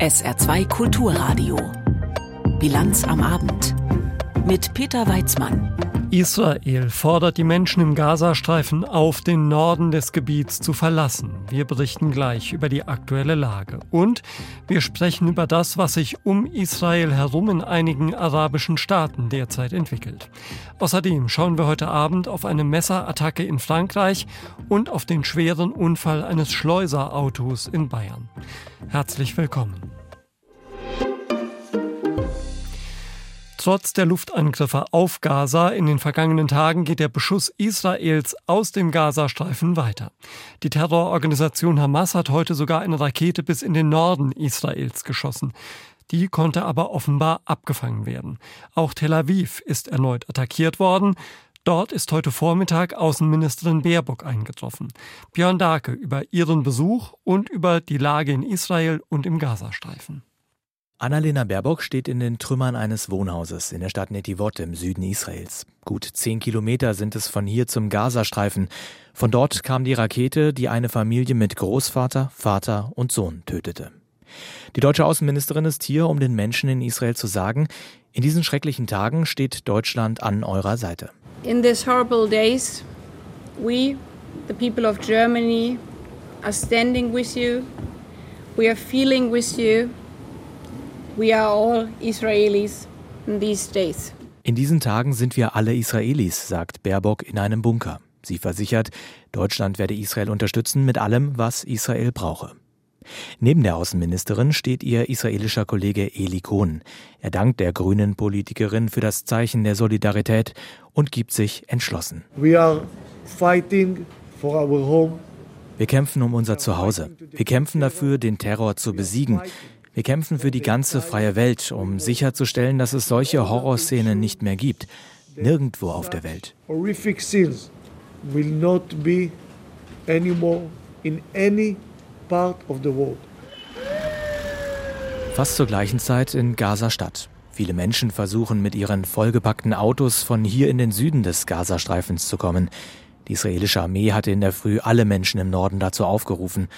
SR2 Kulturradio. Bilanz am Abend. Mit Peter Weizmann. Israel fordert die Menschen im Gazastreifen auf, den Norden des Gebiets zu verlassen. Wir berichten gleich über die aktuelle Lage. Und wir sprechen über das, was sich um Israel herum in einigen arabischen Staaten derzeit entwickelt. Außerdem schauen wir heute Abend auf eine Messerattacke in Frankreich und auf den schweren Unfall eines Schleuserautos in Bayern. Herzlich willkommen. Trotz der Luftangriffe auf Gaza in den vergangenen Tagen geht der Beschuss Israels aus dem Gazastreifen weiter. Die Terrororganisation Hamas hat heute sogar eine Rakete bis in den Norden Israels geschossen. Die konnte aber offenbar abgefangen werden. Auch Tel Aviv ist erneut attackiert worden. Dort ist heute Vormittag Außenministerin Baerbock eingetroffen. Björn Darke über ihren Besuch und über die Lage in Israel und im Gazastreifen. Annalena Baerbock steht in den Trümmern eines Wohnhauses in der Stadt Netivot im Süden Israels. Gut zehn Kilometer sind es von hier zum Gazastreifen. Von dort kam die Rakete, die eine Familie mit Großvater, Vater und Sohn tötete. Die deutsche Außenministerin ist hier, um den Menschen in Israel zu sagen, in diesen schrecklichen Tagen steht Deutschland an eurer Seite. In these horrible days, we, the people of Germany, are standing with you. We are feeling with you. We are all Israelis in these days. In diesen Tagen sind wir alle Israelis, sagt Baerbock in einem Bunker. Sie versichert, Deutschland werde Israel unterstützen mit allem, was Israel brauche. Neben der Außenministerin steht ihr israelischer Kollege Eli Kohn. Er dankt der grünen Politikerin für das Zeichen der Solidarität und gibt sich entschlossen. We are fighting for our home. Wir kämpfen um unser Zuhause. Wir kämpfen dafür, den Terror zu besiegen. Wir kämpfen für die ganze freie Welt, um sicherzustellen, dass es solche Horrorszenen nicht mehr gibt. Nirgendwo auf der Welt. Horrific scenes will not be anymore in any part of the world. Fast zur gleichen Zeit in Gaza-Stadt. Viele Menschen versuchen mit ihren vollgepackten Autos von hier in den Süden des Gazastreifens zu kommen. Die israelische Armee hatte in der Früh alle Menschen im Norden dazu aufgerufen.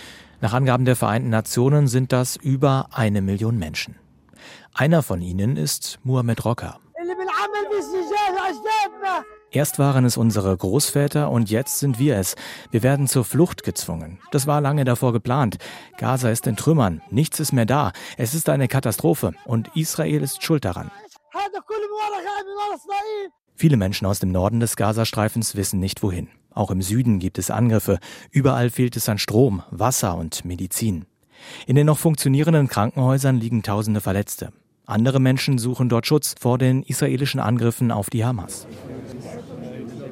Nach Angaben der Vereinten Nationen sind das über eine Million Menschen. Einer von ihnen ist Muhammad Rocker. Erst waren es unsere Großväter und jetzt sind wir es. Wir werden zur Flucht gezwungen. Das war lange davor geplant. Gaza ist in Trümmern. Nichts ist mehr da. Es ist eine Katastrophe und Israel ist schuld daran. Viele Menschen aus dem Norden des Gazastreifens wissen nicht wohin. Auch im Süden gibt es Angriffe. Überall fehlt es an Strom, Wasser und Medizin. In den noch funktionierenden Krankenhäusern liegen tausende Verletzte. Andere Menschen suchen dort Schutz vor den israelischen Angriffen auf die Hamas.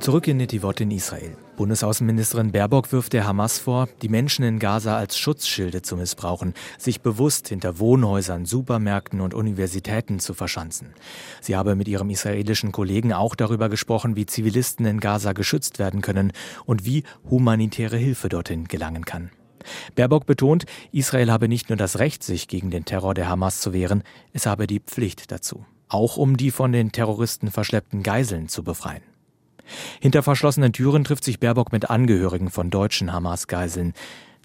Zurück in Netivot in Israel. Bundesaußenministerin Baerbock wirft der Hamas vor, die Menschen in Gaza als Schutzschilde zu missbrauchen, sich bewusst hinter Wohnhäusern, Supermärkten und Universitäten zu verschanzen. Sie habe mit ihrem israelischen Kollegen auch darüber gesprochen, wie Zivilisten in Gaza geschützt werden können und wie humanitäre Hilfe dorthin gelangen kann. Baerbock betont, Israel habe nicht nur das Recht, sich gegen den Terror der Hamas zu wehren, es habe die Pflicht dazu. Auch um die von den Terroristen verschleppten Geiseln zu befreien. Hinter verschlossenen Türen trifft sich Baerbock mit Angehörigen von deutschen Hamas-Geiseln.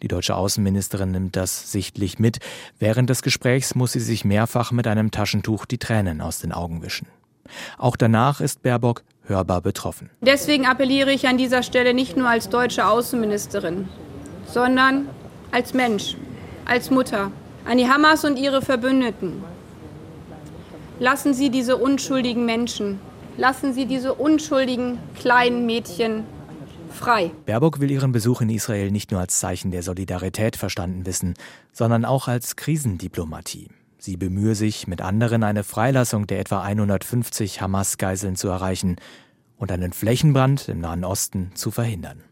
Die deutsche Außenministerin nimmt das sichtlich mit. Während des Gesprächs muss sie sich mehrfach mit einem Taschentuch die Tränen aus den Augen wischen. Auch danach ist Baerbock hörbar betroffen. Deswegen appelliere ich an dieser Stelle nicht nur als deutsche Außenministerin, sondern als Mensch, als Mutter, an die Hamas und ihre Verbündeten. Lassen Sie diese unschuldigen Menschen Lassen Sie diese unschuldigen kleinen Mädchen frei. Baerbock will ihren Besuch in Israel nicht nur als Zeichen der Solidarität verstanden wissen, sondern auch als Krisendiplomatie. Sie bemühe sich, mit anderen eine Freilassung der etwa 150 Hamas-Geiseln zu erreichen und einen Flächenbrand im Nahen Osten zu verhindern.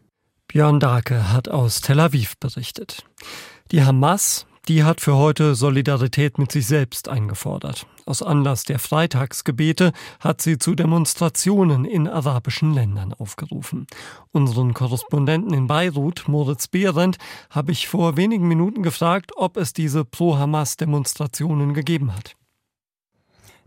Björn Darke hat aus Tel Aviv berichtet. Die Hamas die hat für heute Solidarität mit sich selbst eingefordert. Aus Anlass der Freitagsgebete hat sie zu Demonstrationen in arabischen Ländern aufgerufen. Unseren Korrespondenten in Beirut, Moritz Behrendt, habe ich vor wenigen Minuten gefragt, ob es diese Pro-Hamas-Demonstrationen gegeben hat.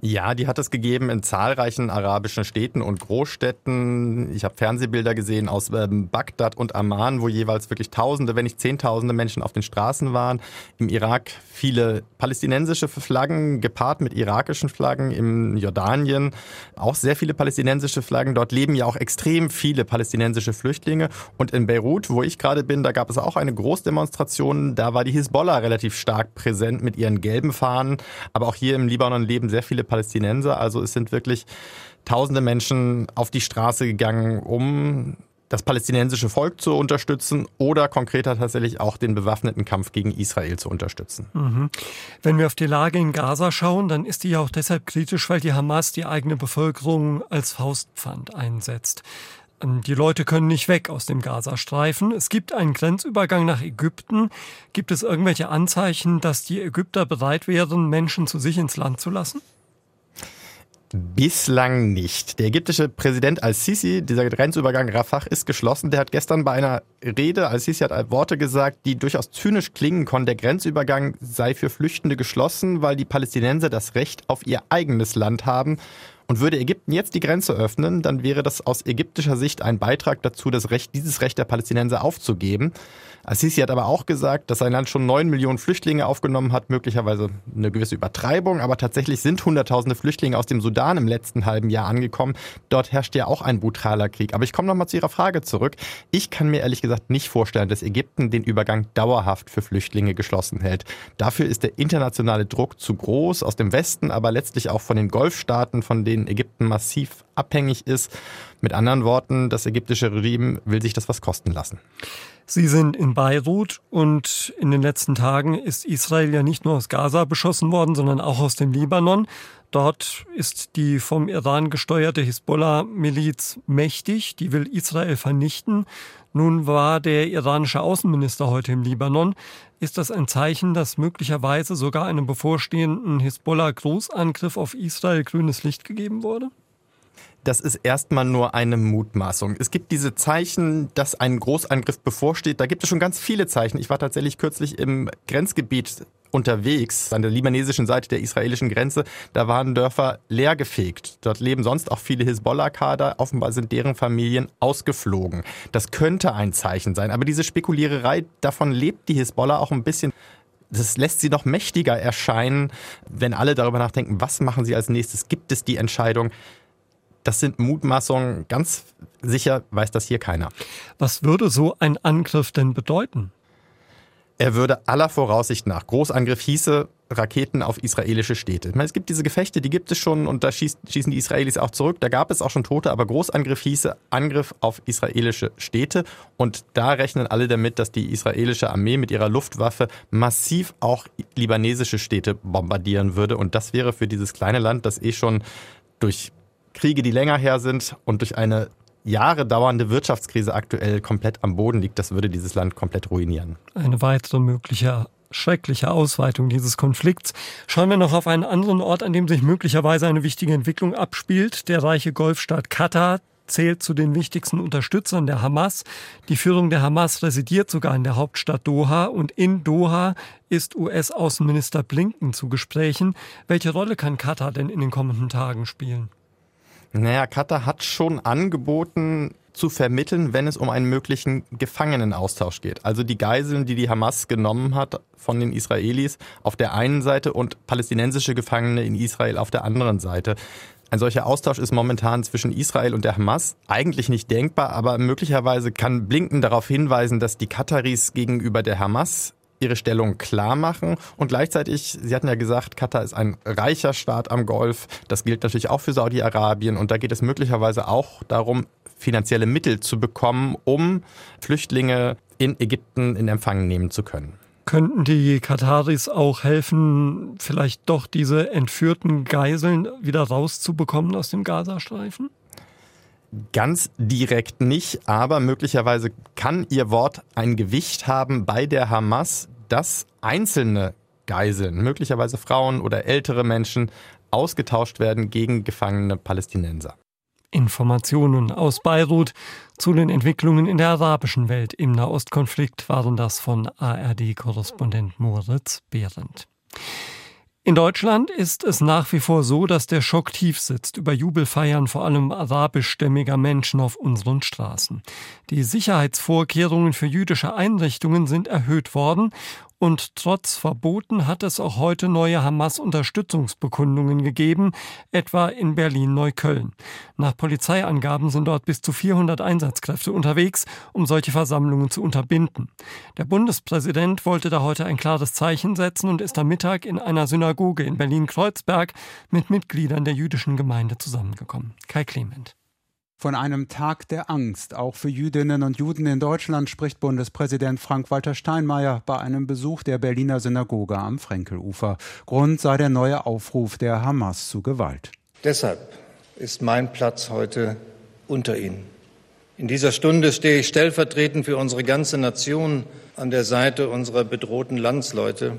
Ja, die hat es gegeben in zahlreichen arabischen Städten und Großstädten. Ich habe Fernsehbilder gesehen aus ähm, Bagdad und Amman, wo jeweils wirklich Tausende, wenn nicht Zehntausende Menschen auf den Straßen waren. Im Irak viele palästinensische Flaggen gepaart mit irakischen Flaggen. Im Jordanien auch sehr viele palästinensische Flaggen. Dort leben ja auch extrem viele palästinensische Flüchtlinge. Und in Beirut, wo ich gerade bin, da gab es auch eine Großdemonstration. Da war die Hisbollah relativ stark präsent mit ihren gelben Fahnen. Aber auch hier im Libanon leben sehr viele Palästinenser. Also es sind wirklich tausende Menschen auf die Straße gegangen, um das palästinensische Volk zu unterstützen oder konkreter tatsächlich auch den bewaffneten Kampf gegen Israel zu unterstützen. Mhm. Wenn wir auf die Lage in Gaza schauen, dann ist die ja auch deshalb kritisch, weil die Hamas die eigene Bevölkerung als Faustpfand einsetzt. Ähm, die Leute können nicht weg aus dem Gazastreifen. Es gibt einen Grenzübergang nach Ägypten. Gibt es irgendwelche Anzeichen, dass die Ägypter bereit wären, Menschen zu sich ins Land zu lassen? Bislang nicht. Der ägyptische Präsident al-Sisi, dieser Grenzübergang Rafah ist geschlossen. Der hat gestern bei einer Rede, al-Sisi hat Worte gesagt, die durchaus zynisch klingen konnten. Der Grenzübergang sei für Flüchtende geschlossen, weil die Palästinenser das Recht auf ihr eigenes Land haben. Und würde Ägypten jetzt die Grenze öffnen, dann wäre das aus ägyptischer Sicht ein Beitrag dazu, das Recht, dieses Recht der Palästinenser aufzugeben. Assisi hat aber auch gesagt, dass sein Land schon neun Millionen Flüchtlinge aufgenommen hat, möglicherweise eine gewisse Übertreibung, aber tatsächlich sind Hunderttausende Flüchtlinge aus dem Sudan im letzten halben Jahr angekommen. Dort herrscht ja auch ein brutaler Krieg. Aber ich komme nochmal zu Ihrer Frage zurück. Ich kann mir ehrlich gesagt nicht vorstellen, dass Ägypten den Übergang dauerhaft für Flüchtlinge geschlossen hält. Dafür ist der internationale Druck zu groß aus dem Westen, aber letztlich auch von den Golfstaaten, von denen Ägypten massiv abhängig ist. Mit anderen Worten, das ägyptische Regime will sich das was kosten lassen. Sie sind in Beirut und in den letzten Tagen ist Israel ja nicht nur aus Gaza beschossen worden, sondern auch aus dem Libanon. Dort ist die vom Iran gesteuerte Hisbollah-Miliz mächtig, die will Israel vernichten. Nun war der iranische Außenminister heute im Libanon. Ist das ein Zeichen, dass möglicherweise sogar einem bevorstehenden Hisbollah-Großangriff auf Israel grünes Licht gegeben wurde? Das ist erstmal nur eine Mutmaßung. Es gibt diese Zeichen, dass ein Großangriff bevorsteht. Da gibt es schon ganz viele Zeichen. Ich war tatsächlich kürzlich im Grenzgebiet unterwegs, an der libanesischen Seite der israelischen Grenze. Da waren Dörfer leergefegt. Dort leben sonst auch viele Hisbollah-Kader. Offenbar sind deren Familien ausgeflogen. Das könnte ein Zeichen sein. Aber diese Spekuliererei, davon lebt die Hisbollah auch ein bisschen das lässt sie noch mächtiger erscheinen, wenn alle darüber nachdenken, was machen sie als nächstes? Gibt es die Entscheidung? Das sind Mutmaßungen. Ganz sicher weiß das hier keiner. Was würde so ein Angriff denn bedeuten? Er würde aller Voraussicht nach, Großangriff hieße Raketen auf israelische Städte. Ich meine, es gibt diese Gefechte, die gibt es schon und da schießen die Israelis auch zurück. Da gab es auch schon Tote, aber Großangriff hieße Angriff auf israelische Städte. Und da rechnen alle damit, dass die israelische Armee mit ihrer Luftwaffe massiv auch libanesische Städte bombardieren würde. Und das wäre für dieses kleine Land, das eh schon durch Kriege, die länger her sind und durch eine Jahre dauernde Wirtschaftskrise aktuell komplett am Boden liegt, das würde dieses Land komplett ruinieren. Eine weitere mögliche schreckliche Ausweitung dieses Konflikts. Schauen wir noch auf einen anderen Ort, an dem sich möglicherweise eine wichtige Entwicklung abspielt. Der reiche Golfstaat Katar zählt zu den wichtigsten Unterstützern der Hamas. Die Führung der Hamas residiert sogar in der Hauptstadt Doha und in Doha ist US-Außenminister Blinken zu Gesprächen. Welche Rolle kann Katar denn in den kommenden Tagen spielen? Naja, Katar hat schon angeboten, zu vermitteln, wenn es um einen möglichen Gefangenenaustausch geht. Also die Geiseln, die die Hamas genommen hat von den Israelis auf der einen Seite und palästinensische Gefangene in Israel auf der anderen Seite. Ein solcher Austausch ist momentan zwischen Israel und der Hamas eigentlich nicht denkbar, aber möglicherweise kann Blinken darauf hinweisen, dass die Kataris gegenüber der Hamas ihre Stellung klar machen. Und gleichzeitig, Sie hatten ja gesagt, Katar ist ein reicher Staat am Golf. Das gilt natürlich auch für Saudi-Arabien. Und da geht es möglicherweise auch darum, finanzielle Mittel zu bekommen, um Flüchtlinge in Ägypten in Empfang nehmen zu können. Könnten die Kataris auch helfen, vielleicht doch diese entführten Geiseln wieder rauszubekommen aus dem Gazastreifen? Ganz direkt nicht, aber möglicherweise kann ihr Wort ein Gewicht haben bei der Hamas, dass einzelne Geiseln, möglicherweise Frauen oder ältere Menschen, ausgetauscht werden gegen gefangene Palästinenser. Informationen aus Beirut zu den Entwicklungen in der arabischen Welt im Nahostkonflikt waren das von ARD-Korrespondent Moritz Behrendt. In Deutschland ist es nach wie vor so, dass der Schock tief sitzt über Jubelfeiern vor allem arabischstämmiger Menschen auf unseren Straßen. Die Sicherheitsvorkehrungen für jüdische Einrichtungen sind erhöht worden und trotz Verboten hat es auch heute neue Hamas-Unterstützungsbekundungen gegeben, etwa in Berlin-Neukölln. Nach Polizeiangaben sind dort bis zu 400 Einsatzkräfte unterwegs, um solche Versammlungen zu unterbinden. Der Bundespräsident wollte da heute ein klares Zeichen setzen und ist am Mittag in einer Synagoge in Berlin-Kreuzberg mit Mitgliedern der jüdischen Gemeinde zusammengekommen. Kai Clement. Von einem Tag der Angst, auch für Jüdinnen und Juden in Deutschland, spricht Bundespräsident Frank-Walter Steinmeier bei einem Besuch der Berliner Synagoge am Frenkelufer. Grund sei der neue Aufruf der Hamas zu Gewalt. Deshalb ist mein Platz heute unter Ihnen. In dieser Stunde stehe ich stellvertretend für unsere ganze Nation an der Seite unserer bedrohten Landsleute,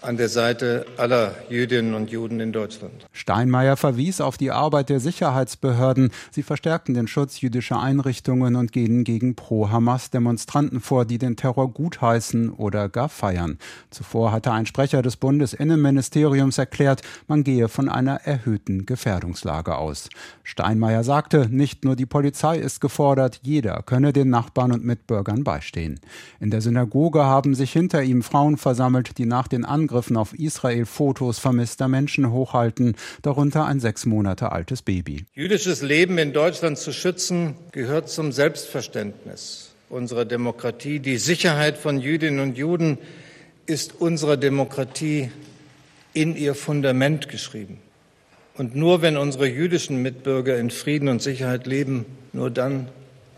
an der Seite aller Jüdinnen und Juden in Deutschland. Steinmeier verwies auf die Arbeit der Sicherheitsbehörden. Sie verstärkten den Schutz jüdischer Einrichtungen und gehen gegen Pro-Hamas-Demonstranten vor, die den Terror gutheißen oder gar feiern. Zuvor hatte ein Sprecher des Bundesinnenministeriums erklärt, man gehe von einer erhöhten Gefährdungslage aus. Steinmeier sagte, nicht nur die Polizei ist gefordert, jeder könne den Nachbarn und Mitbürgern beistehen. In der Synagoge haben sich hinter ihm Frauen versammelt, die nach den Angriffen Angriffen auf Israel Fotos vermisster Menschen hochhalten, darunter ein sechs Monate altes Baby. Jüdisches Leben in Deutschland zu schützen, gehört zum Selbstverständnis unserer Demokratie. Die Sicherheit von Jüdinnen und Juden ist unserer Demokratie in ihr Fundament geschrieben. Und nur wenn unsere jüdischen Mitbürger in Frieden und Sicherheit leben, nur dann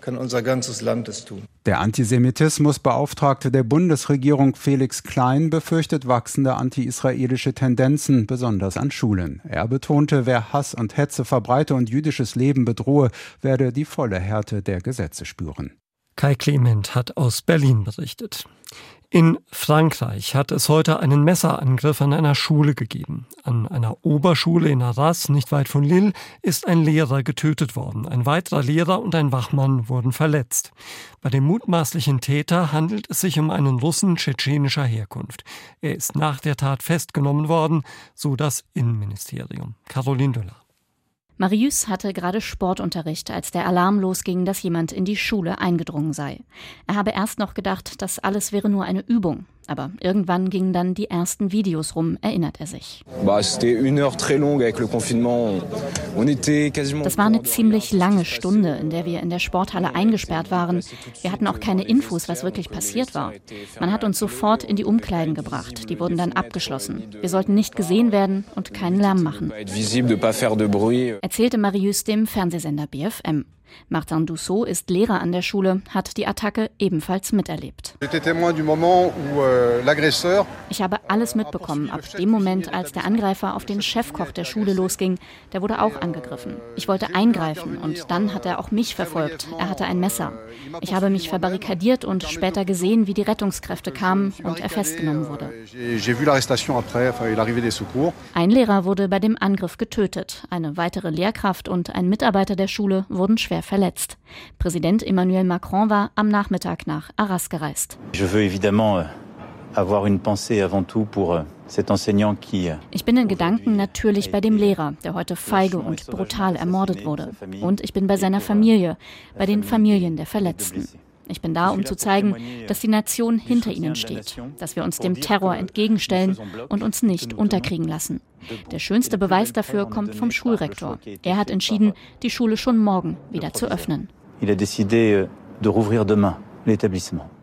kann unser ganzes Land es tun. Der Antisemitismusbeauftragte der Bundesregierung Felix Klein befürchtet wachsende anti-israelische Tendenzen, besonders an Schulen. Er betonte, wer Hass und Hetze verbreite und jüdisches Leben bedrohe, werde die volle Härte der Gesetze spüren. Kai Clement hat aus Berlin berichtet. In Frankreich hat es heute einen Messerangriff an einer Schule gegeben. An einer Oberschule in Arras, nicht weit von Lille, ist ein Lehrer getötet worden. Ein weiterer Lehrer und ein Wachmann wurden verletzt. Bei dem mutmaßlichen Täter handelt es sich um einen Russen tschetschenischer Herkunft. Er ist nach der Tat festgenommen worden, so das Innenministerium. Caroline Döller. Marius hatte gerade Sportunterricht, als der Alarm losging, dass jemand in die Schule eingedrungen sei. Er habe erst noch gedacht, das alles wäre nur eine Übung. Aber irgendwann gingen dann die ersten Videos rum, erinnert er sich. Das war eine ziemlich lange Stunde, in der wir in der Sporthalle eingesperrt waren. Wir hatten auch keine Infos, was wirklich passiert war. Man hat uns sofort in die Umkleiden gebracht. Die wurden dann abgeschlossen. Wir sollten nicht gesehen werden und keinen Lärm machen. Erzählte Marius dem Fernsehsender BFM. Martin Dussault ist Lehrer an der Schule, hat die Attacke ebenfalls miterlebt. Euh, ich habe alles mitbekommen, ab dem Moment, als der Angreifer auf den Chefkoch der Schule losging. Der wurde auch angegriffen. Ich wollte eingreifen und dann hat er auch mich verfolgt. Er hatte ein Messer. Ich habe mich verbarrikadiert und später gesehen, wie die Rettungskräfte kamen und er festgenommen wurde. Ein Lehrer wurde bei dem Angriff getötet. Eine weitere Lehrkraft und ein Mitarbeiter der Schule wurden schwer schwer verletzt. Präsident Emmanuel Macron war am Nachmittag nach Arras gereist. Euh, euh, ich bin in Gedanken natürlich bei dem Lehrer, der heute feige und brutal ermordet wurde. Und ich bin bei seiner Familie, bei den Familien der Verletzten. Ich bin da, um zu zeigen, dass die Nation hinter ihnen steht, dass wir uns dem Terror entgegenstellen und uns nicht unterkriegen lassen. Der schönste Beweis dafür kommt vom Schulrektor. Er hat entschieden, die Schule schon morgen wieder zu öffnen. Euh,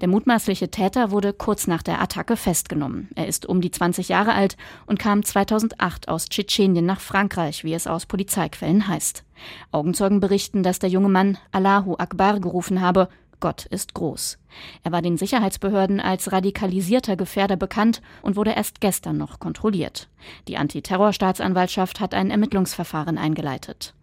der mutmaßliche Täter wurde kurz nach der Attacke festgenommen. Er ist um die 20 Jahre alt und kam 2008 aus Tschetschenien nach Frankreich, wie es aus Polizeiquellen heißt. Augenzeugen berichten, dass der junge Mann Allahu Akbar gerufen habe Gott ist groß. Er war den Sicherheitsbehörden als radikalisierter Gefährder bekannt und wurde erst gestern noch kontrolliert. Die Antiterrorstaatsanwaltschaft hat ein Ermittlungsverfahren eingeleitet.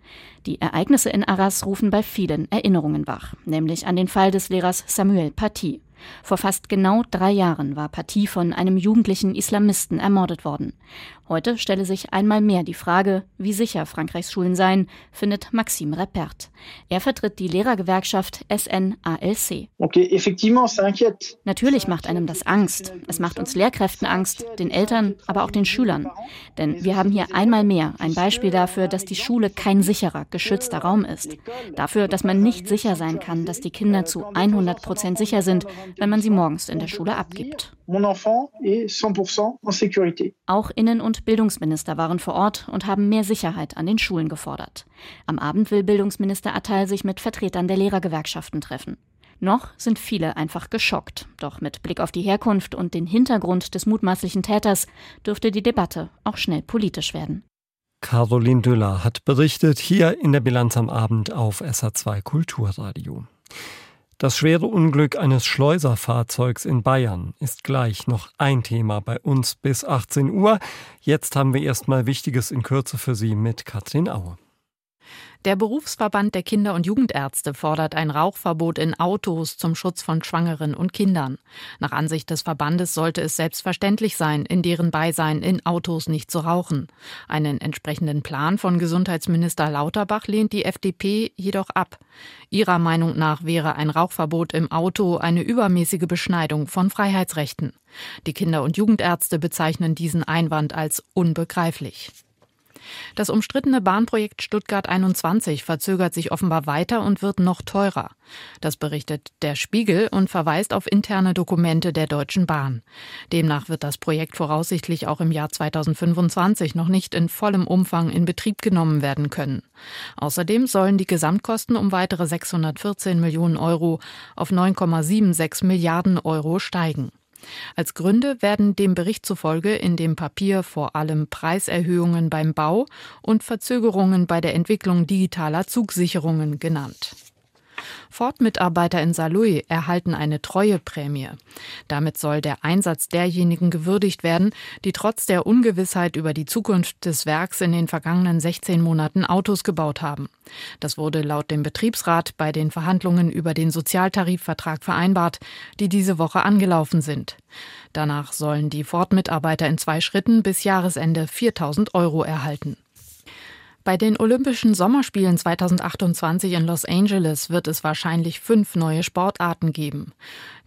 Die Ereignisse in Arras rufen bei vielen Erinnerungen wach, nämlich an den Fall des Lehrers Samuel Paty. Vor fast genau drei Jahren war Paty von einem jugendlichen Islamisten ermordet worden. Heute stelle sich einmal mehr die Frage, wie sicher Frankreichs Schulen seien, findet Maxime Repert. Er vertritt die Lehrergewerkschaft SNALC. Natürlich macht einem das Angst. Es macht uns Lehrkräften Angst, den Eltern, aber auch den Schülern. Denn wir haben hier einmal mehr ein Beispiel dafür, dass die Schule kein sicherer, geschützter Raum ist. Dafür, dass man nicht sicher sein kann, dass die Kinder zu 100 Prozent sicher sind, wenn man sie morgens in der Schule abgibt. Auch Innen- und Bildungsminister waren vor Ort und haben mehr Sicherheit an den Schulen gefordert. Am Abend will Bildungsminister Attal sich mit Vertretern der Lehrergewerkschaften treffen. Noch sind viele einfach geschockt. Doch mit Blick auf die Herkunft und den Hintergrund des mutmaßlichen Täters dürfte die Debatte auch schnell politisch werden. Caroline Düller hat berichtet hier in der Bilanz am Abend auf SA2 Kulturradio. Das schwere Unglück eines Schleuserfahrzeugs in Bayern ist gleich noch ein Thema bei uns bis 18 Uhr. Jetzt haben wir erstmal Wichtiges in Kürze für Sie mit Katrin Aue. Der Berufsverband der Kinder- und Jugendärzte fordert ein Rauchverbot in Autos zum Schutz von Schwangeren und Kindern. Nach Ansicht des Verbandes sollte es selbstverständlich sein, in deren Beisein in Autos nicht zu rauchen. Einen entsprechenden Plan von Gesundheitsminister Lauterbach lehnt die FDP jedoch ab. Ihrer Meinung nach wäre ein Rauchverbot im Auto eine übermäßige Beschneidung von Freiheitsrechten. Die Kinder- und Jugendärzte bezeichnen diesen Einwand als unbegreiflich. Das umstrittene Bahnprojekt Stuttgart 21 verzögert sich offenbar weiter und wird noch teurer. Das berichtet der Spiegel und verweist auf interne Dokumente der Deutschen Bahn. Demnach wird das Projekt voraussichtlich auch im Jahr 2025 noch nicht in vollem Umfang in Betrieb genommen werden können. Außerdem sollen die Gesamtkosten um weitere 614 Millionen Euro auf 9,76 Milliarden Euro steigen. Als Gründe werden dem Bericht zufolge in dem Papier vor allem Preiserhöhungen beim Bau und Verzögerungen bei der Entwicklung digitaler Zugsicherungen genannt. Ford-Mitarbeiter in Saarlouis erhalten eine Treueprämie. Damit soll der Einsatz derjenigen gewürdigt werden, die trotz der Ungewissheit über die Zukunft des Werks in den vergangenen 16 Monaten Autos gebaut haben. Das wurde laut dem Betriebsrat bei den Verhandlungen über den Sozialtarifvertrag vereinbart, die diese Woche angelaufen sind. Danach sollen die Ford-Mitarbeiter in zwei Schritten bis Jahresende 4000 Euro erhalten. Bei den Olympischen Sommerspielen 2028 in Los Angeles wird es wahrscheinlich fünf neue Sportarten geben.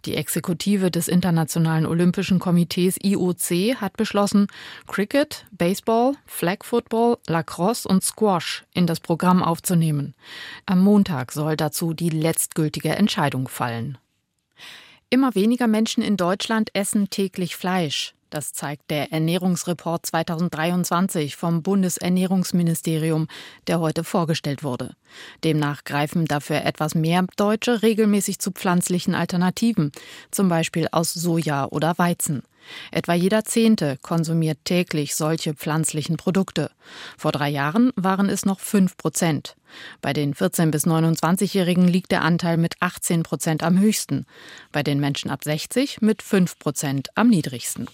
Die Exekutive des Internationalen Olympischen Komitees IOC hat beschlossen, Cricket, Baseball, Flag Football, Lacrosse und Squash in das Programm aufzunehmen. Am Montag soll dazu die letztgültige Entscheidung fallen. Immer weniger Menschen in Deutschland essen täglich Fleisch. Das zeigt der Ernährungsreport 2023 vom Bundesernährungsministerium, der heute vorgestellt wurde. Demnach greifen dafür etwas mehr Deutsche regelmäßig zu pflanzlichen Alternativen, zum Beispiel aus Soja oder Weizen. Etwa jeder Zehnte konsumiert täglich solche pflanzlichen Produkte. Vor drei Jahren waren es noch fünf Prozent. Bei den 14- bis 29-Jährigen liegt der Anteil mit 18 Prozent am höchsten, bei den Menschen ab 60 mit 5 Prozent am niedrigsten.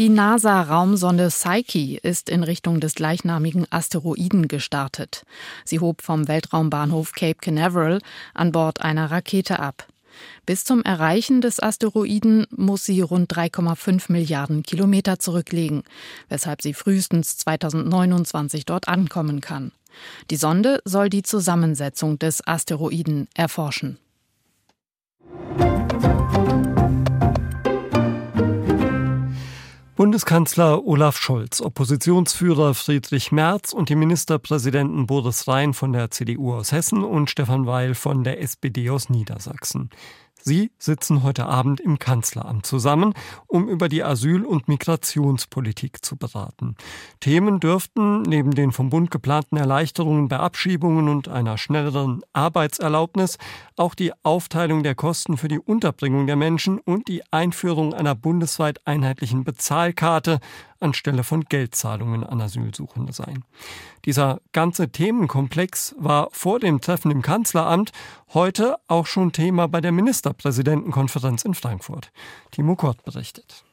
Die NASA-Raumsonde Psyche ist in Richtung des gleichnamigen Asteroiden gestartet. Sie hob vom Weltraumbahnhof Cape Canaveral an Bord einer Rakete ab. Bis zum Erreichen des Asteroiden muss sie rund 3,5 Milliarden Kilometer zurücklegen, weshalb sie frühestens 2029 dort ankommen kann. Die Sonde soll die Zusammensetzung des Asteroiden erforschen. Bundeskanzler Olaf Scholz, Oppositionsführer Friedrich Merz und die Ministerpräsidenten Boris Rhein von der CDU aus Hessen und Stefan Weil von der SPD aus Niedersachsen. Sie sitzen heute Abend im Kanzleramt zusammen, um über die Asyl- und Migrationspolitik zu beraten. Themen dürften neben den vom Bund geplanten Erleichterungen bei Abschiebungen und einer schnelleren Arbeitserlaubnis auch die Aufteilung der Kosten für die Unterbringung der Menschen und die Einführung einer bundesweit einheitlichen Bezahlkarte anstelle von Geldzahlungen an Asylsuchende sein. Dieser ganze Themenkomplex war vor dem Treffen im Kanzleramt heute auch schon Thema bei der Ministerpräsidentenkonferenz in Frankfurt. Timo Kort berichtet.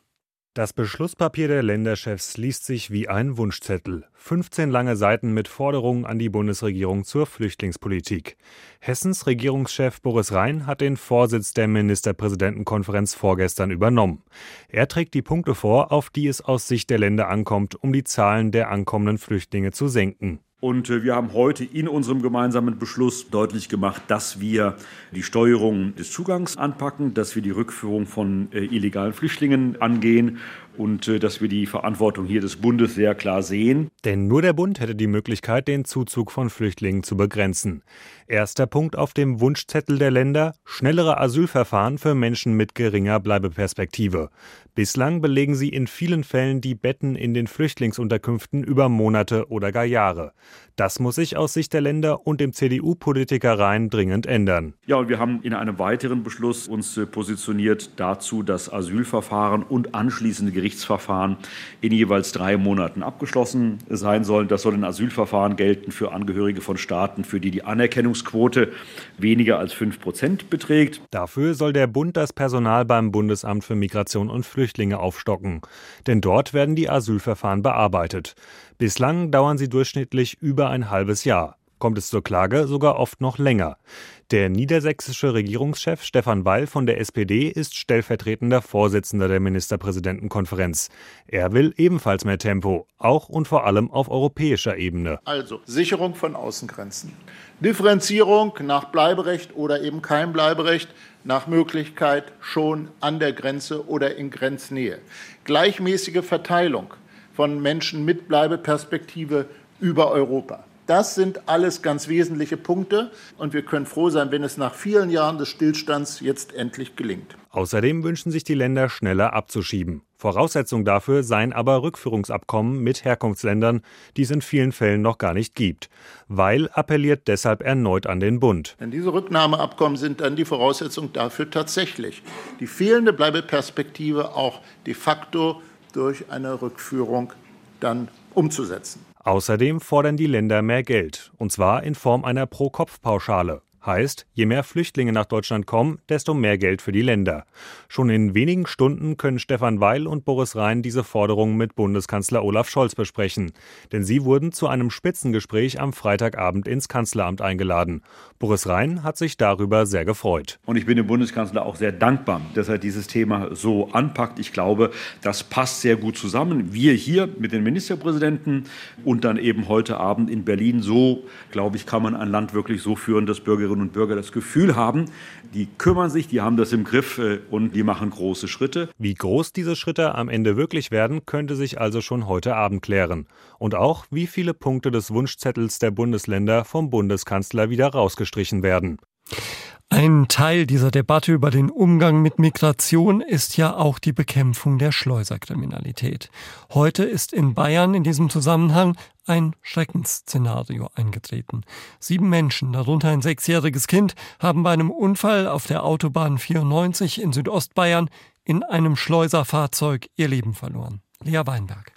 Das Beschlusspapier der Länderchefs liest sich wie ein Wunschzettel. 15 lange Seiten mit Forderungen an die Bundesregierung zur Flüchtlingspolitik. Hessens Regierungschef Boris Rhein hat den Vorsitz der Ministerpräsidentenkonferenz vorgestern übernommen. Er trägt die Punkte vor, auf die es aus Sicht der Länder ankommt, um die Zahlen der ankommenden Flüchtlinge zu senken. Und äh, wir haben heute in unserem gemeinsamen Beschluss deutlich gemacht, dass wir die Steuerung des Zugangs anpacken, dass wir die Rückführung von äh, illegalen Flüchtlingen angehen und äh, dass wir die Verantwortung hier des Bundes sehr klar sehen. Denn nur der Bund hätte die Möglichkeit, den Zuzug von Flüchtlingen zu begrenzen. Erster Punkt auf dem Wunschzettel der Länder, schnellere Asylverfahren für Menschen mit geringer Bleibeperspektive. Bislang belegen sie in vielen Fällen die Betten in den Flüchtlingsunterkünften über Monate oder gar Jahre. Das muss sich aus Sicht der Länder und dem CDU-Politiker Rhein dringend ändern. Ja, und wir haben in einem weiteren Beschluss uns äh, positioniert dazu, dass Asylverfahren und anschließende Gerichtsverfahren in jeweils drei Monaten abgeschlossen sein sollen. Das soll in Asylverfahren gelten für Angehörige von Staaten, für die die Anerkennungsquote weniger als fünf Prozent beträgt. Dafür soll der Bund das Personal beim Bundesamt für Migration und Flüchtlinge aufstocken. Denn dort werden die Asylverfahren bearbeitet. Bislang dauern sie durchschnittlich über ein halbes Jahr. Kommt es zur Klage, sogar oft noch länger. Der niedersächsische Regierungschef Stefan Weil von der SPD ist stellvertretender Vorsitzender der Ministerpräsidentenkonferenz. Er will ebenfalls mehr Tempo, auch und vor allem auf europäischer Ebene. Also Sicherung von Außengrenzen, Differenzierung nach Bleiberecht oder eben kein Bleiberecht, nach Möglichkeit schon an der Grenze oder in Grenznähe, gleichmäßige Verteilung von Menschen mit Bleibeperspektive über Europa. Das sind alles ganz wesentliche Punkte und wir können froh sein, wenn es nach vielen Jahren des Stillstands jetzt endlich gelingt. Außerdem wünschen sich die Länder schneller abzuschieben. Voraussetzung dafür seien aber Rückführungsabkommen mit Herkunftsländern, die es in vielen Fällen noch gar nicht gibt. Weil appelliert deshalb erneut an den Bund. Denn diese Rücknahmeabkommen sind dann die Voraussetzung dafür tatsächlich, die fehlende Bleibeperspektive auch de facto durch eine Rückführung dann umzusetzen. Außerdem fordern die Länder mehr Geld, und zwar in Form einer Pro-Kopf-Pauschale. Heißt, je mehr Flüchtlinge nach Deutschland kommen, desto mehr Geld für die Länder. Schon in wenigen Stunden können Stefan Weil und Boris Rhein diese Forderungen mit Bundeskanzler Olaf Scholz besprechen. Denn sie wurden zu einem Spitzengespräch am Freitagabend ins Kanzleramt eingeladen. Boris Rhein hat sich darüber sehr gefreut. Und ich bin dem Bundeskanzler auch sehr dankbar, dass er dieses Thema so anpackt. Ich glaube, das passt sehr gut zusammen. Wir hier mit den Ministerpräsidenten und dann eben heute Abend in Berlin. So, glaube ich, kann man ein Land wirklich so führen, dass Bürgerinnen Bürgerinnen und Bürger das Gefühl haben, die kümmern sich, die haben das im Griff äh, und die machen große Schritte. Wie groß diese Schritte am Ende wirklich werden, könnte sich also schon heute Abend klären. Und auch, wie viele Punkte des Wunschzettels der Bundesländer vom Bundeskanzler wieder rausgestrichen werden. Ein Teil dieser Debatte über den Umgang mit Migration ist ja auch die Bekämpfung der Schleuserkriminalität. Heute ist in Bayern in diesem Zusammenhang ein Schreckensszenario eingetreten. Sieben Menschen, darunter ein sechsjähriges Kind, haben bei einem Unfall auf der Autobahn 94 in Südostbayern in einem Schleuserfahrzeug ihr Leben verloren. Lea Weinberg.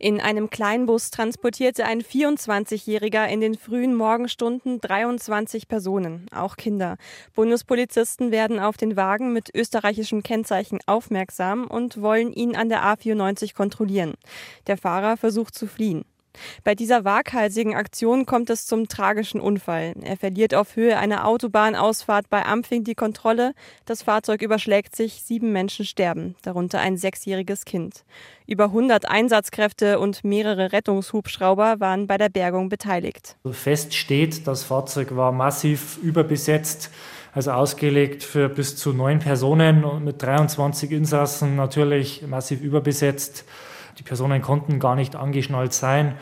In einem Kleinbus transportierte ein 24-Jähriger in den frühen Morgenstunden 23 Personen, auch Kinder. Bundespolizisten werden auf den Wagen mit österreichischem Kennzeichen aufmerksam und wollen ihn an der A94 kontrollieren. Der Fahrer versucht zu fliehen. Bei dieser waghalsigen Aktion kommt es zum tragischen Unfall. Er verliert auf Höhe einer Autobahnausfahrt bei Ampfing die Kontrolle. Das Fahrzeug überschlägt sich, sieben Menschen sterben, darunter ein sechsjähriges Kind. Über 100 Einsatzkräfte und mehrere Rettungshubschrauber waren bei der Bergung beteiligt. Fest steht, das Fahrzeug war massiv überbesetzt also ausgelegt für bis zu neun Personen und mit 23 Insassen natürlich massiv überbesetzt. Die Personen konnten gar nicht angeschnallt sein.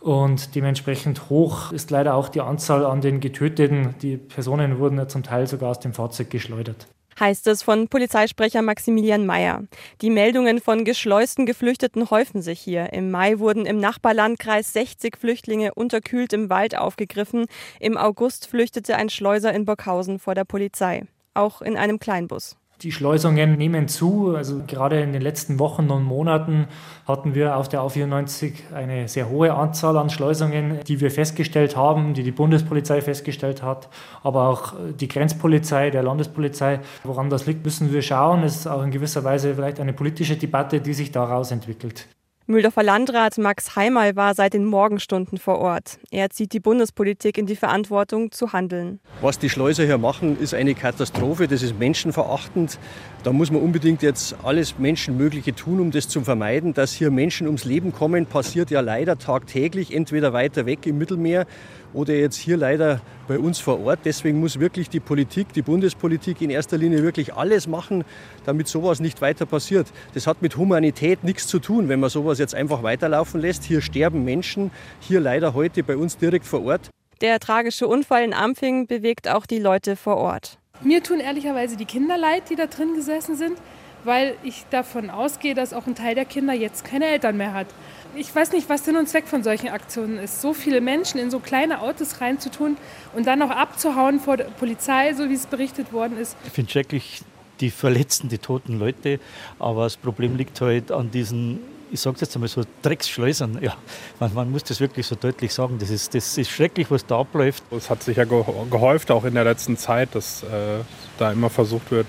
Und dementsprechend hoch ist leider auch die Anzahl an den Getöteten. Die Personen wurden ja zum Teil sogar aus dem Fahrzeug geschleudert. Heißt es von Polizeisprecher Maximilian Mayer. Die Meldungen von geschleusten Geflüchteten häufen sich hier. Im Mai wurden im Nachbarlandkreis 60 Flüchtlinge unterkühlt im Wald aufgegriffen. Im August flüchtete ein Schleuser in Burghausen vor der Polizei. Auch in einem Kleinbus. Die Schleusungen nehmen zu. Also gerade in den letzten Wochen und Monaten hatten wir auf der A94 eine sehr hohe Anzahl an Schleusungen, die wir festgestellt haben, die die Bundespolizei festgestellt hat, aber auch die Grenzpolizei, der Landespolizei. Woran das liegt, müssen wir schauen. Es ist auch in gewisser Weise vielleicht eine politische Debatte, die sich daraus entwickelt. Mühldorfer Landrat Max Heimal war seit den Morgenstunden vor Ort. Er zieht die Bundespolitik in die Verantwortung zu handeln. Was die Schleuser hier machen, ist eine Katastrophe. Das ist menschenverachtend. Da muss man unbedingt jetzt alles Menschenmögliche tun, um das zu vermeiden. Dass hier Menschen ums Leben kommen, passiert ja leider tagtäglich, entweder weiter weg im Mittelmeer oder jetzt hier leider bei uns vor Ort. Deswegen muss wirklich die Politik, die Bundespolitik in erster Linie wirklich alles machen, damit sowas nicht weiter passiert. Das hat mit Humanität nichts zu tun, wenn man sowas jetzt einfach weiterlaufen lässt. Hier sterben Menschen, hier leider heute bei uns direkt vor Ort. Der tragische Unfall in Ampfing bewegt auch die Leute vor Ort. Mir tun ehrlicherweise die Kinder leid, die da drin gesessen sind, weil ich davon ausgehe, dass auch ein Teil der Kinder jetzt keine Eltern mehr hat ich weiß nicht, was Sinn und Zweck von solchen Aktionen ist. So viele Menschen in so kleine Autos reinzutun und dann noch abzuhauen vor der Polizei, so wie es berichtet worden ist. Ich finde schrecklich die Verletzten, die toten Leute. Aber das Problem liegt halt an diesen, ich sage jetzt einmal so, Drecksschleusern. Ja, man, man, muss das wirklich so deutlich sagen. Das ist, das ist schrecklich, was da abläuft. Es hat sich ja gehäuft, auch in der letzten Zeit, dass äh, da immer versucht wird,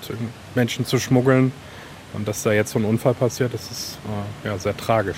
Menschen zu schmuggeln. Und dass da jetzt so ein Unfall passiert, das ist äh, ja, sehr tragisch.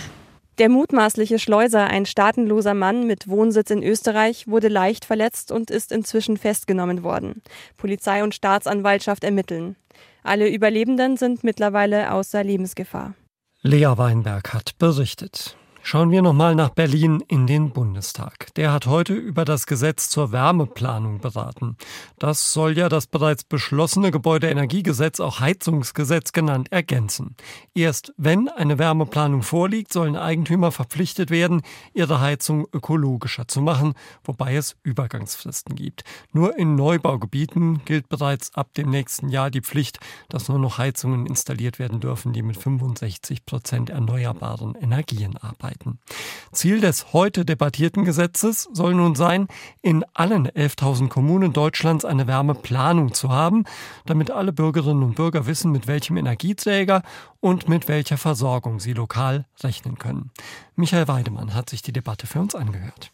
Der mutmaßliche Schleuser, ein staatenloser Mann mit Wohnsitz in Österreich, wurde leicht verletzt und ist inzwischen festgenommen worden. Polizei und Staatsanwaltschaft ermitteln. Alle Überlebenden sind mittlerweile außer Lebensgefahr. Lea Weinberg hat berichtet. Schauen wir nochmal nach Berlin in den Bundestag. Der hat heute über das Gesetz zur Wärmeplanung beraten. Das soll ja das bereits beschlossene Gebäudeenergiegesetz, auch Heizungsgesetz genannt, ergänzen. Erst wenn eine Wärmeplanung vorliegt, sollen Eigentümer verpflichtet werden, ihre Heizung ökologischer zu machen, wobei es Übergangsfristen gibt. Nur in Neubaugebieten gilt bereits ab dem nächsten Jahr die Pflicht, dass nur noch Heizungen installiert werden dürfen, die mit 65 Prozent erneuerbaren Energien arbeiten. Minderheiten. Ziel des heute debattierten Gesetzes soll nun sein, in allen 11.000 Kommunen Deutschlands eine Wärmeplanung zu haben, damit alle Bürgerinnen und Bürger wissen, mit welchem Energieträger und mit welcher Versorgung sie lokal rechnen können. Michael Weidemann hat sich die Debatte für uns angehört.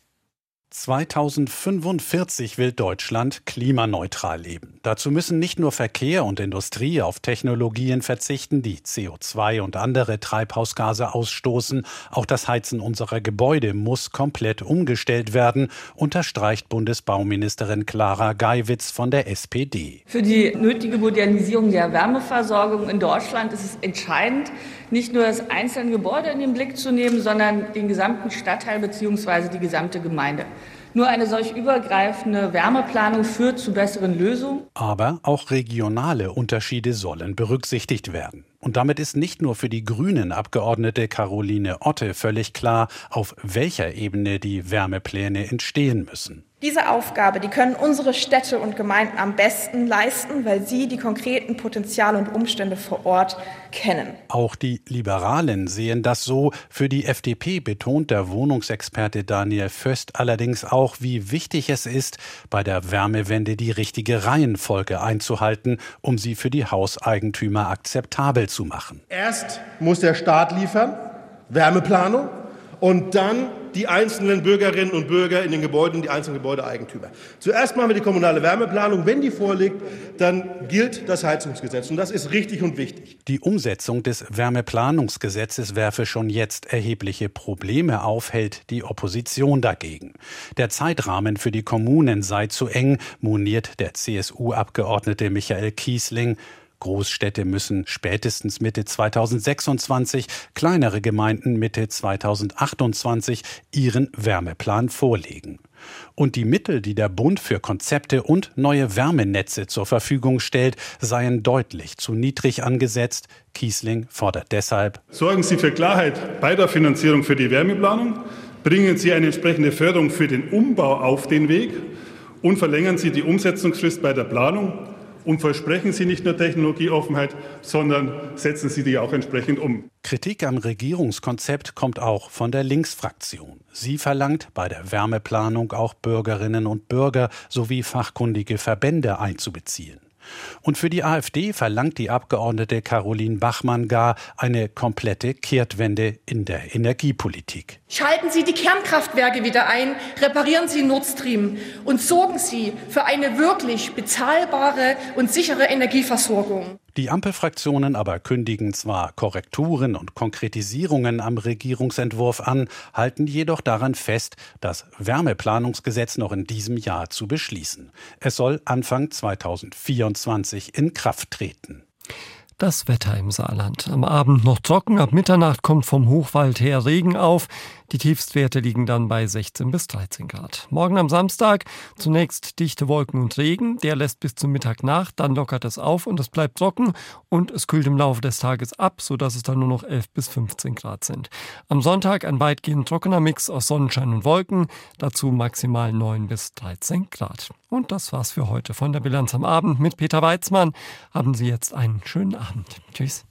2045 will Deutschland klimaneutral leben. Dazu müssen nicht nur Verkehr und Industrie auf Technologien verzichten, die CO2 und andere Treibhausgase ausstoßen. Auch das Heizen unserer Gebäude muss komplett umgestellt werden, unterstreicht Bundesbauministerin Clara Geiwitz von der SPD. Für die nötige Modernisierung der Wärmeversorgung in Deutschland ist es entscheidend, nicht nur das einzelne Gebäude in den Blick zu nehmen, sondern den gesamten Stadtteil bzw. die gesamte Gemeinde. Nur eine solch übergreifende Wärmeplanung führt zu besseren Lösungen. Aber auch regionale Unterschiede sollen berücksichtigt werden. Und damit ist nicht nur für die Grünen Abgeordnete Caroline Otte völlig klar, auf welcher Ebene die Wärmepläne entstehen müssen. Diese Aufgabe, die können unsere Städte und Gemeinden am besten leisten, weil sie die konkreten Potenziale und Umstände vor Ort kennen. Auch die Liberalen sehen das so. Für die FDP betont der Wohnungsexperte Daniel Föst allerdings auch, wie wichtig es ist, bei der Wärmewende die richtige Reihenfolge einzuhalten, um sie für die Hauseigentümer akzeptabel zu machen. Erst muss der Staat liefern, Wärmeplanung, und dann die einzelnen Bürgerinnen und Bürger in den Gebäuden, die einzelnen Gebäudeeigentümer. Zuerst machen wir die kommunale Wärmeplanung. Wenn die vorliegt, dann gilt das Heizungsgesetz. Und das ist richtig und wichtig. Die Umsetzung des Wärmeplanungsgesetzes werfe schon jetzt erhebliche Probleme auf, hält die Opposition dagegen. Der Zeitrahmen für die Kommunen sei zu eng, moniert der CSU-Abgeordnete Michael Kiesling. Großstädte müssen spätestens Mitte 2026, kleinere Gemeinden Mitte 2028 ihren Wärmeplan vorlegen. Und die Mittel, die der Bund für Konzepte und neue Wärmenetze zur Verfügung stellt, seien deutlich zu niedrig angesetzt. Kiesling fordert deshalb Sorgen Sie für Klarheit bei der Finanzierung für die Wärmeplanung, bringen Sie eine entsprechende Förderung für den Umbau auf den Weg und verlängern Sie die Umsetzungsfrist bei der Planung und versprechen Sie nicht nur Technologieoffenheit, sondern setzen Sie die auch entsprechend um. Kritik am Regierungskonzept kommt auch von der Linksfraktion. Sie verlangt, bei der Wärmeplanung auch Bürgerinnen und Bürger sowie fachkundige Verbände einzubeziehen. Und für die AfD verlangt die Abgeordnete Caroline Bachmann gar eine komplette Kehrtwende in der Energiepolitik. Schalten Sie die Kernkraftwerke wieder ein, reparieren Sie Nord Stream und sorgen Sie für eine wirklich bezahlbare und sichere Energieversorgung. Die Ampelfraktionen aber kündigen zwar Korrekturen und Konkretisierungen am Regierungsentwurf an, halten jedoch daran fest, das Wärmeplanungsgesetz noch in diesem Jahr zu beschließen. Es soll Anfang 2024 in Kraft treten. Das Wetter im Saarland. Am Abend noch trocken, ab Mitternacht kommt vom Hochwald her Regen auf. Die Tiefstwerte liegen dann bei 16 bis 13 Grad. Morgen am Samstag zunächst dichte Wolken und Regen. Der lässt bis zum Mittag nach, dann lockert es auf und es bleibt trocken und es kühlt im Laufe des Tages ab, sodass es dann nur noch 11 bis 15 Grad sind. Am Sonntag ein weitgehend trockener Mix aus Sonnenschein und Wolken, dazu maximal 9 bis 13 Grad. Und das war's für heute von der Bilanz am Abend mit Peter Weizmann. Haben Sie jetzt einen schönen Abend. Tschüss.